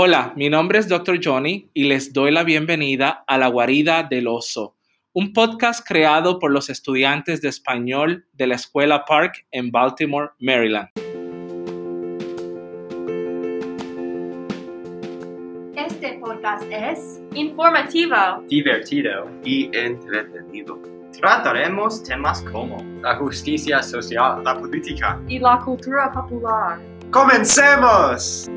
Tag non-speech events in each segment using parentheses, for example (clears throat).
Hola, mi nombre es Dr. Johnny y les doy la bienvenida a La Guarida del Oso, un podcast creado por los estudiantes de español de la Escuela Park en Baltimore, Maryland. Este podcast es informativo, divertido y entretenido. Trataremos temas como la justicia social, la política y la cultura popular. ¡Comencemos!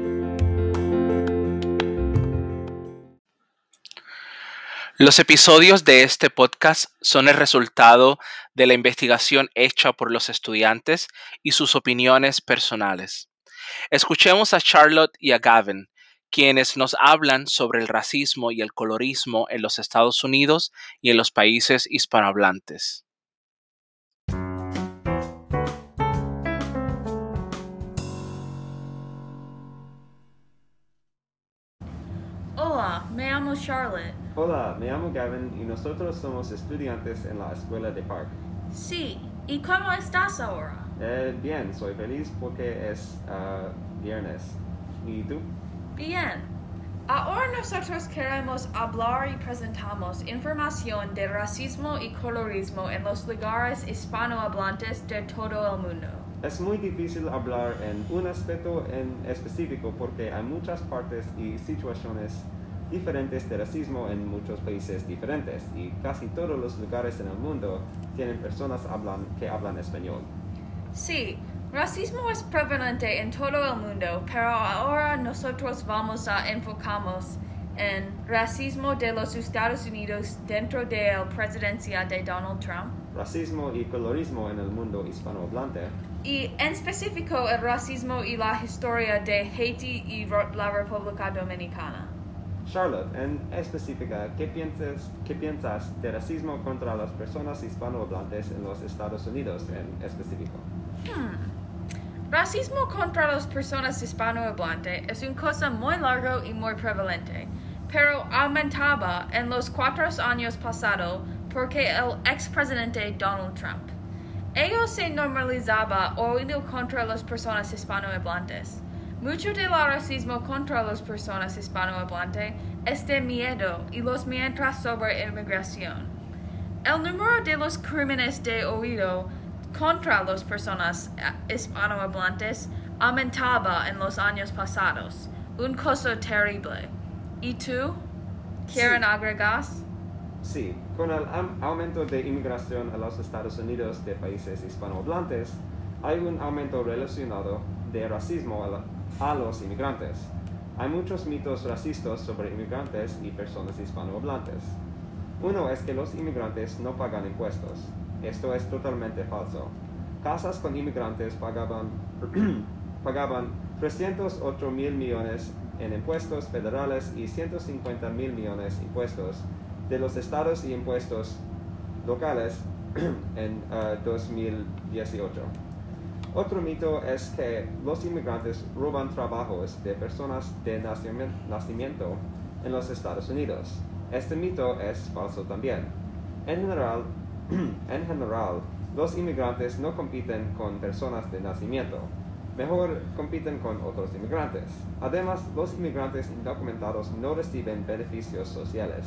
Los episodios de este podcast son el resultado de la investigación hecha por los estudiantes y sus opiniones personales. Escuchemos a Charlotte y a Gavin, quienes nos hablan sobre el racismo y el colorismo en los Estados Unidos y en los países hispanohablantes. Hola, me llamo Charlotte. Hola, me llamo Gavin y nosotros somos estudiantes en la escuela de Park. Sí, ¿y cómo estás ahora? Eh, bien, soy feliz porque es uh, viernes. ¿Y tú? Bien. Ahora nosotros queremos hablar y presentamos información de racismo y colorismo en los lugares hispanohablantes de todo el mundo. Es muy difícil hablar en un aspecto en específico porque hay muchas partes y situaciones diferentes de racismo en muchos países diferentes y casi todos los lugares en el mundo tienen personas hablan, que hablan español. Sí, Racismo es prevalente en todo el mundo, pero ahora nosotros vamos a enfocarnos en racismo de los Estados Unidos dentro de la presidencia de Donald Trump. Racismo y colorismo en el mundo hispanohablante. Y en específico el racismo y la historia de Haití y la República Dominicana. Charlotte, en específica, ¿qué piensas, ¿qué piensas de racismo contra las personas hispanohablantes en los Estados Unidos en específico? Hmm. Racismo contra las personas hispanohablantes es una cosa muy larga y muy prevalente, pero aumentaba en los cuatro años pasados porque el expresidente Donald Trump. Ello se normalizaba oído contra las personas hispanohablantes. Mucho del racismo contra las personas hispanohablantes es de miedo y los mientras sobre inmigración. El número de los crímenes de oído contra las personas eh, hispanohablantes aumentaba en los años pasados, un cosa terrible. ¿Y tú? ¿Quieren agregar? Sí, con el aumento de inmigración a los Estados Unidos de países hispanohablantes, hay un aumento relacionado de racismo a, a los inmigrantes. Hay muchos mitos racistas sobre inmigrantes y personas hispanohablantes. Uno es que los inmigrantes no pagan impuestos. Esto es totalmente falso. Casas con inmigrantes pagaban, (clears throat) pagaban 308 mil millones en impuestos federales y 150 mil millones impuestos de los estados y impuestos locales (clears throat) en 2018. Otro mito es que los inmigrantes roban trabajos de personas de nacimiento en los Estados Unidos. Este mito es falso también. En general, (clears throat) en general, los inmigrantes no compiten con personas de nacimiento, mejor compiten con otros inmigrantes. Además, los inmigrantes indocumentados no reciben beneficios sociales.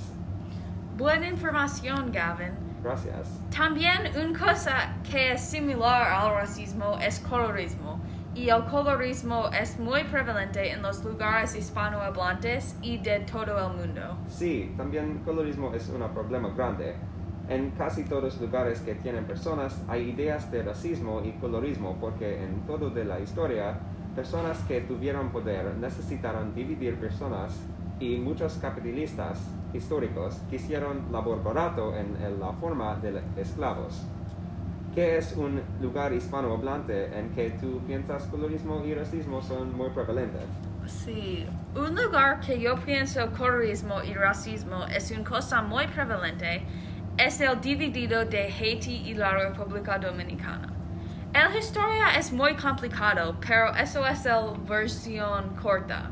Buena información, Gavin. Gracias. También una cosa que es similar al racismo es colorismo, y el colorismo es muy prevalente en los lugares hispanohablantes y de todo el mundo. Sí, también colorismo es un problema grande. En casi todos los lugares que tienen personas hay ideas de racismo y colorismo porque en todo de la historia, personas que tuvieron poder necesitaron dividir personas y muchos capitalistas históricos quisieron labor barato en, la forma de esclavos. ¿Qué es un lugar hispanohablante en que tú piensas colorismo y racismo son muy prevalentes? Sí, un lugar que yo pienso colorismo y racismo es una cosa muy prevalente es el dividido de Haití y la República Dominicana. La historia es muy complicado, pero eso es la versión corta.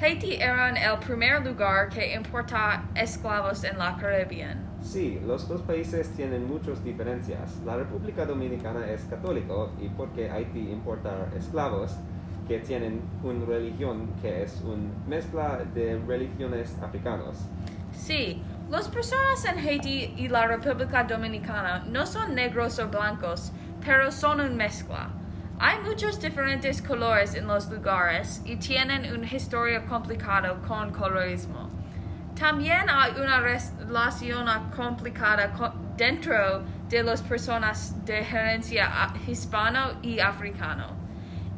Haití era el primer lugar que importa esclavos en la Caribbean. Sí, los dos países tienen muchas diferencias. La República Dominicana es católico y porque Haití importa esclavos, que tienen una religión que es una mezcla de religiones africanos. Sí, las personas en Haití y la República Dominicana no son negros o blancos, pero son una mezcla. Hay muchos diferentes colores en los lugares y tienen una historia complicada con colorismo. También hay una relación complicada co- dentro de las personas de herencia a- hispano y africano.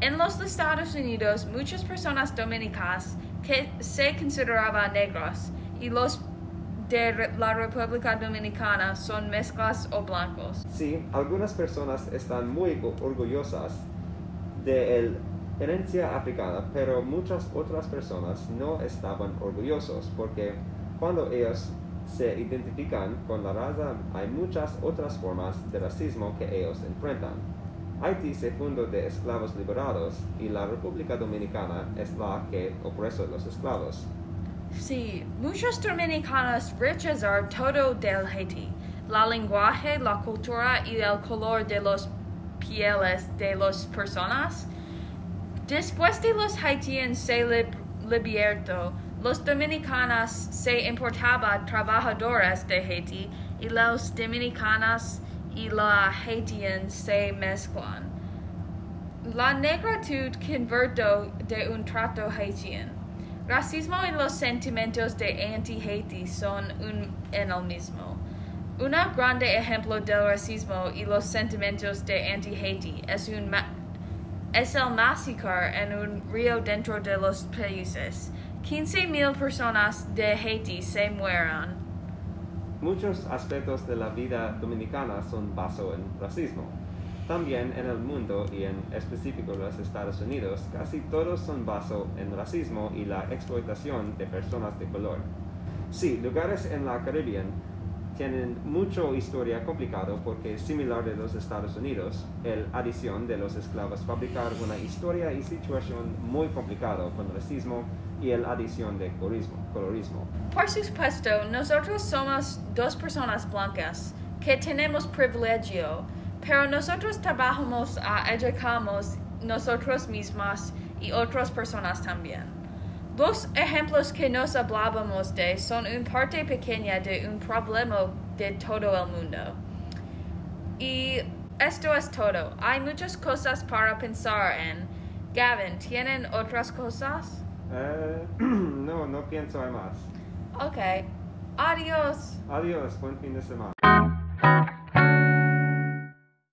En los Estados Unidos, muchas personas dominicanas que se consideraban negros y los de la República Dominicana son mezclas o blancos. Sí, algunas personas están muy orgullosas de la herencia africana, pero muchas otras personas no estaban orgullosos porque cuando ellos se identifican con la raza hay muchas otras formas de racismo que ellos enfrentan. Haití se fundó de esclavos liberados y la República Dominicana es la que opresó a los esclavos. Sí, muchos dominicanos rechazaron todo del Haití, la lenguaje, la cultura y el color de los pieles de las personas. Después de los haitianos se lib- libertó, los dominicanos se importaban trabajadores de Haití y los dominicanos y los haitianos se mezclan. La negritud convirtió de un trato haitiano. Racismo y los sentimientos de anti-Haiti son un en el mismo. Un grande ejemplo del racismo y los sentimientos de anti-Haiti es, es el masacre en un río dentro de los países. 15.000 personas de Haití se mueran. Muchos aspectos de la vida dominicana son basados en racismo. También en el mundo y en específico los Estados Unidos, casi todos son basados en racismo y la explotación de personas de color. Sí, lugares en la Caribbean tienen mucha historia complicada porque similar de los Estados Unidos, el adición de los esclavos fabricar una historia y situación muy complicada con racismo y el adición de colorismo. colorismo. Por supuesto, nosotros somos dos personas blancas que tenemos privilegio, pero nosotros trabajamos a educamos nosotros mismas y otras personas también. Los ejemplos que nos hablábamos de son una parte pequeña de un problema de todo el mundo. Y esto es todo. Hay muchas cosas para pensar en. Gavin, ¿tienen otras cosas? Eh, (clears throat) no, no pienso hay más. Ok. Adiós. Adiós, buen fin de semana.